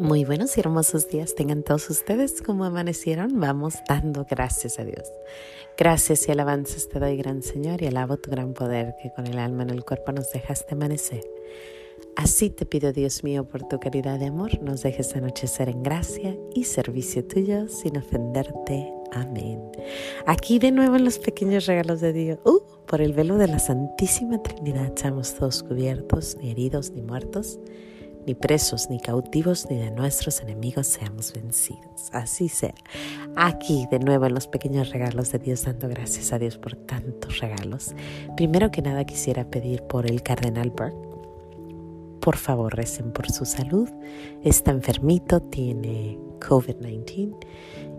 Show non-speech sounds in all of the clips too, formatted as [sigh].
Muy buenos y hermosos días tengan todos ustedes como amanecieron. Vamos dando gracias a Dios. Gracias y alabanzas te doy, gran Señor, y alabo tu gran poder que con el alma en el cuerpo nos dejaste amanecer. Así te pido, Dios mío, por tu caridad de amor, nos dejes anochecer en gracia y servicio tuyo sin ofenderte. Amén. Aquí de nuevo en los pequeños regalos de Dios. Uh, por el velo de la Santísima Trinidad estamos todos cubiertos, ni heridos ni muertos ni presos, ni cautivos, ni de nuestros enemigos seamos vencidos. Así sea. Aquí, de nuevo, en los pequeños regalos de Dios, dando gracias a Dios por tantos regalos. Primero que nada quisiera pedir por el cardenal Burke. Por favor, recen por su salud. Está enfermito, tiene COVID-19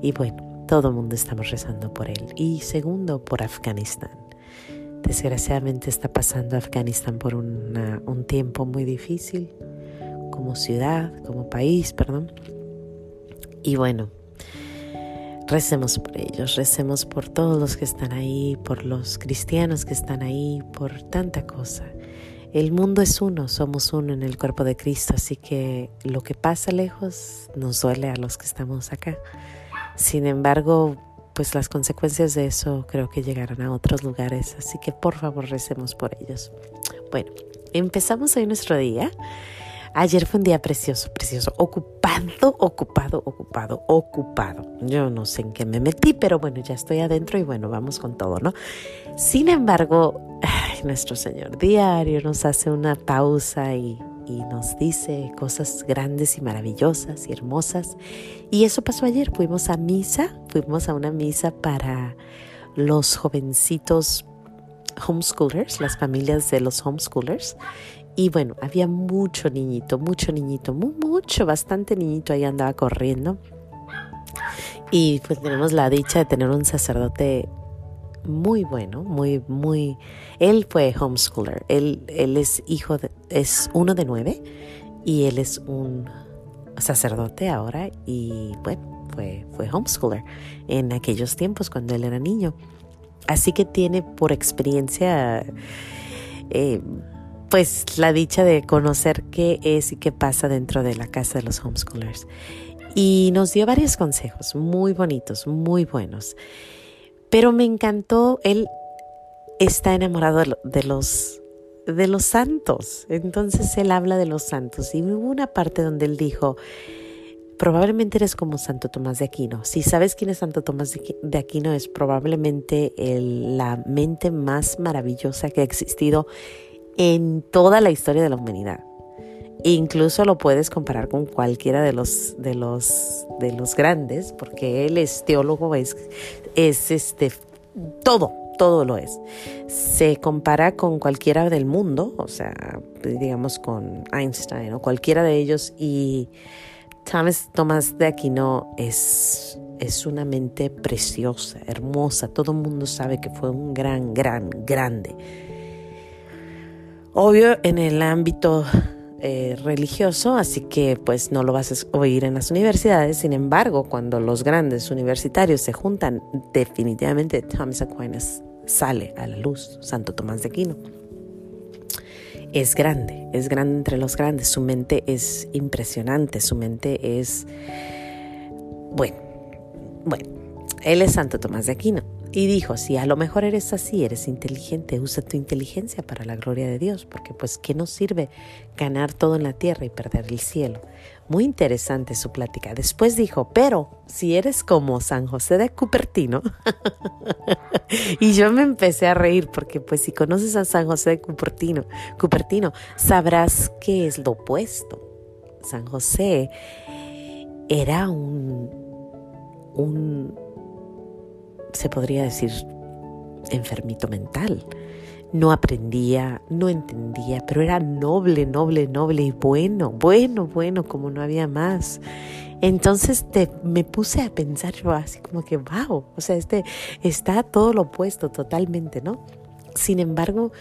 y bueno, todo el mundo estamos rezando por él. Y segundo, por Afganistán. Desgraciadamente está pasando Afganistán por un tiempo muy difícil como ciudad, como país, perdón. Y bueno, recemos por ellos, recemos por todos los que están ahí, por los cristianos que están ahí, por tanta cosa. El mundo es uno, somos uno en el cuerpo de Cristo, así que lo que pasa lejos nos duele a los que estamos acá. Sin embargo, pues las consecuencias de eso creo que llegarán a otros lugares, así que por favor recemos por ellos. Bueno, empezamos hoy nuestro día Ayer fue un día precioso, precioso, ocupado, ocupado, ocupado, ocupado. Yo no sé en qué me metí, pero bueno, ya estoy adentro y bueno, vamos con todo, ¿no? Sin embargo, nuestro Señor diario nos hace una pausa y, nos dice cosas grandes y maravillosas y hermosas. Y eso pasó ayer, fuimos a misa, fuimos a una misa para los jovencitos homeschoolers, las familias de los homeschoolers. Y bueno, había mucho niñito, mucho niñito, mucho, bastante niñito ahí andaba corriendo. Y pues tenemos la dicha de tener un sacerdote muy bueno, muy, muy... Él fue homeschooler, él, él es hijo, de, es uno de nueve y él es un sacerdote ahora y bueno, fue, fue homeschooler en aquellos tiempos cuando él era niño. Así que tiene por experiencia... Eh, pues la dicha de conocer qué es y qué pasa dentro de la casa de los homeschoolers. Y nos dio varios consejos muy bonitos, muy buenos. Pero me encantó, él está enamorado de los, de los santos. Entonces él habla de los santos. Y hubo una parte donde él dijo, probablemente eres como Santo Tomás de Aquino. Si sabes quién es Santo Tomás de Aquino, es probablemente la mente más maravillosa que ha existido en toda la historia de la humanidad. Incluso lo puedes comparar con cualquiera de los, de los, de los grandes, porque él es teólogo, es, es este, todo, todo lo es. Se compara con cualquiera del mundo, o sea, digamos con Einstein o cualquiera de ellos, y Thomas, Tomás de Aquino es, es una mente preciosa, hermosa, todo el mundo sabe que fue un gran, gran, grande obvio en el ámbito eh, religioso, así que pues no lo vas a oír en las universidades. Sin embargo, cuando los grandes universitarios se juntan, definitivamente Thomas Aquinas sale a la luz, Santo Tomás de Aquino. Es grande, es grande entre los grandes, su mente es impresionante, su mente es... Bueno, bueno, él es Santo Tomás de Aquino. Y dijo, si a lo mejor eres así, eres inteligente, usa tu inteligencia para la gloria de Dios, porque pues ¿qué nos sirve ganar todo en la tierra y perder el cielo? Muy interesante su plática. Después dijo, pero si eres como San José de Cupertino, [laughs] y yo me empecé a reír porque pues si conoces a San José de Cupertino, Cupertino, sabrás que es lo opuesto. San José era un, un se podría decir, enfermito mental. No aprendía, no entendía, pero era noble, noble, noble y bueno, bueno, bueno, como no había más. Entonces te, me puse a pensar yo así como que, wow, o sea, este está todo lo opuesto totalmente, ¿no? Sin embargo,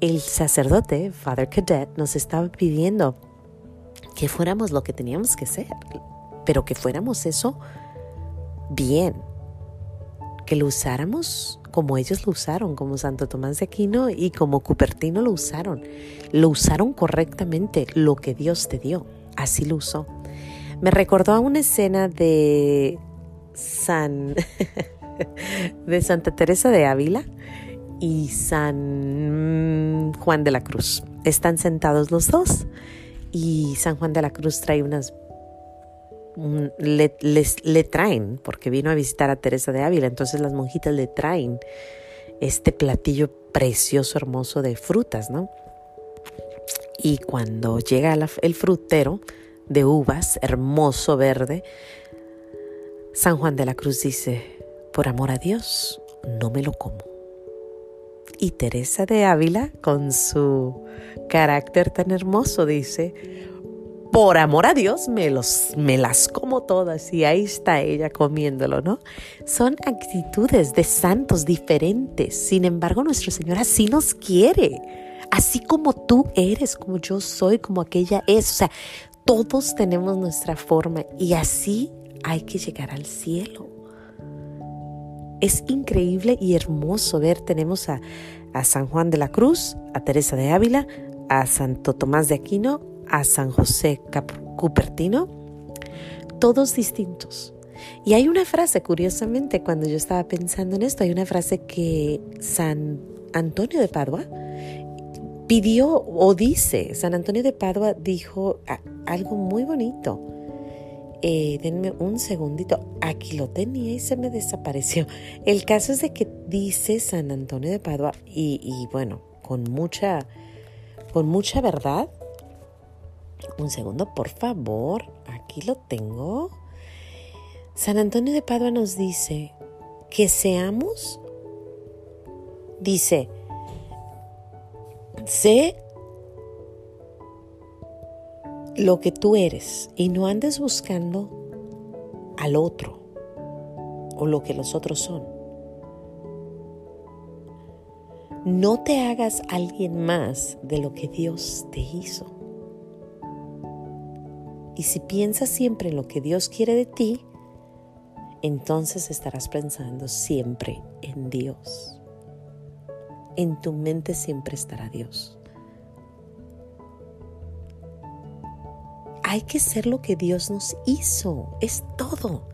el sacerdote, Father Cadet, nos estaba pidiendo que fuéramos lo que teníamos que ser, pero que fuéramos eso bien, que lo usáramos como ellos lo usaron, como Santo Tomás de Aquino y como Cupertino lo usaron. Lo usaron correctamente, lo que Dios te dio, así lo usó. Me recordó a una escena de San [laughs] de Santa Teresa de Ávila y San Juan de la Cruz. Están sentados los dos y San Juan de la Cruz trae unas le, le, traen, porque vino a visitar a Teresa de Ávila, entonces las monjitas le traen este platillo precioso, hermoso de frutas, ¿no? Y cuando llega el frutero de uvas, hermoso verde, San Juan de la Cruz dice, por amor a Dios, no me lo como. Y Teresa de Ávila, con su carácter tan hermoso, dice, por amor a Dios, me, los, me las como todas y ahí está ella comiéndolo, ¿no? Son actitudes de santos diferentes. Sin embargo, nuestro Señor así nos quiere. Así como tú eres, como yo soy, como aquella es. O sea, todos tenemos nuestra forma y así hay que llegar al cielo. Es increíble y hermoso ver, tenemos a, a San Juan de la Cruz, a Teresa de Ávila, a Santo Tomás de Aquino, a San José Cupertino, todos distintos. Y hay una frase, curiosamente, cuando yo estaba pensando en esto, hay una frase que San Antonio de Padua pidió o dice, San Antonio de Padua dijo algo muy bonito. Eh, denme un segundito, aquí lo tenía y se me desapareció. El caso es de que dice San Antonio de Padua y, y bueno, con mucha, con mucha verdad, un segundo, por favor. Aquí lo tengo. San Antonio de Padua nos dice que seamos, dice, sé lo que tú eres y no andes buscando al otro o lo que los otros son. No te hagas alguien más de lo que Dios te hizo. Y si piensas siempre en lo que Dios quiere de ti, entonces estarás pensando siempre en Dios. En tu mente siempre estará Dios. Hay que ser lo que Dios nos hizo, es todo.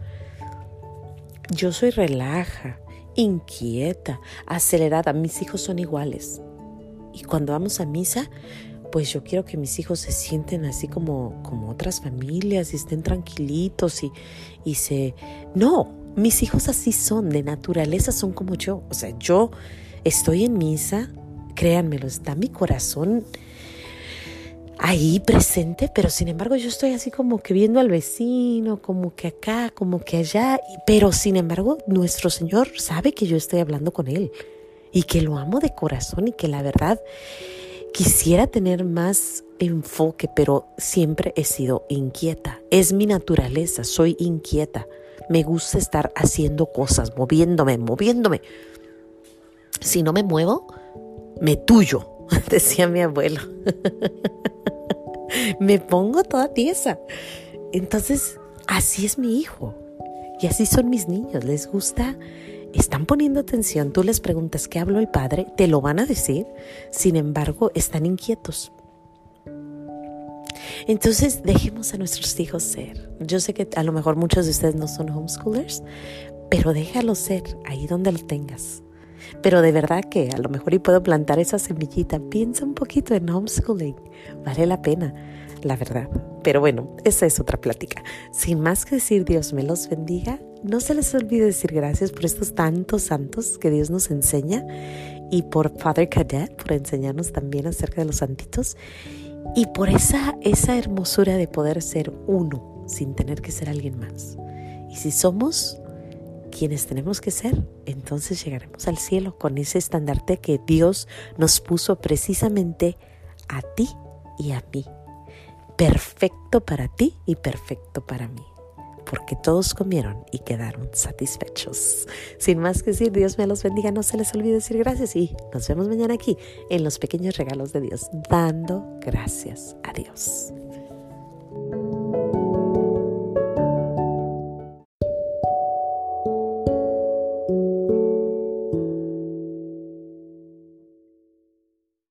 Yo soy relaja, inquieta, acelerada, mis hijos son iguales. Y cuando vamos a misa, pues yo quiero que mis hijos se sienten así como, como otras familias y estén tranquilitos y, y se... No, mis hijos así son, de naturaleza son como yo. O sea, yo estoy en misa, créanmelo, está mi corazón ahí presente, pero sin embargo yo estoy así como que viendo al vecino, como que acá, como que allá, pero sin embargo nuestro Señor sabe que yo estoy hablando con Él y que lo amo de corazón y que la verdad Quisiera tener más enfoque, pero siempre he sido inquieta. Es mi naturaleza, soy inquieta. Me gusta estar haciendo cosas, moviéndome, moviéndome. Si no me muevo, me tuyo, [laughs] decía mi abuelo. [laughs] me pongo toda tiesa. Entonces, así es mi hijo. Y así son mis niños. Les gusta están poniendo atención, tú les preguntas qué habló el padre, te lo van a decir, sin embargo, están inquietos. Entonces, dejemos a nuestros hijos ser. Yo sé que a lo mejor muchos de ustedes no son homeschoolers, pero déjalo ser ahí donde lo tengas. Pero de verdad que a lo mejor y puedo plantar esa semillita. Piensa un poquito en homeschooling. Vale la pena, la verdad. Pero bueno, esa es otra plática. Sin más que decir, Dios me los bendiga. No se les olvide decir gracias por estos tantos santos que Dios nos enseña y por Father Cadet por enseñarnos también acerca de los santitos y por esa, esa hermosura de poder ser uno sin tener que ser alguien más. Y si somos quienes tenemos que ser, entonces llegaremos al cielo con ese estandarte que Dios nos puso precisamente a ti y a mí. Perfecto para ti y perfecto para mí porque todos comieron y quedaron satisfechos. Sin más que decir, Dios me los bendiga, no se les olvide decir gracias y nos vemos mañana aquí en los pequeños regalos de Dios, dando gracias a Dios.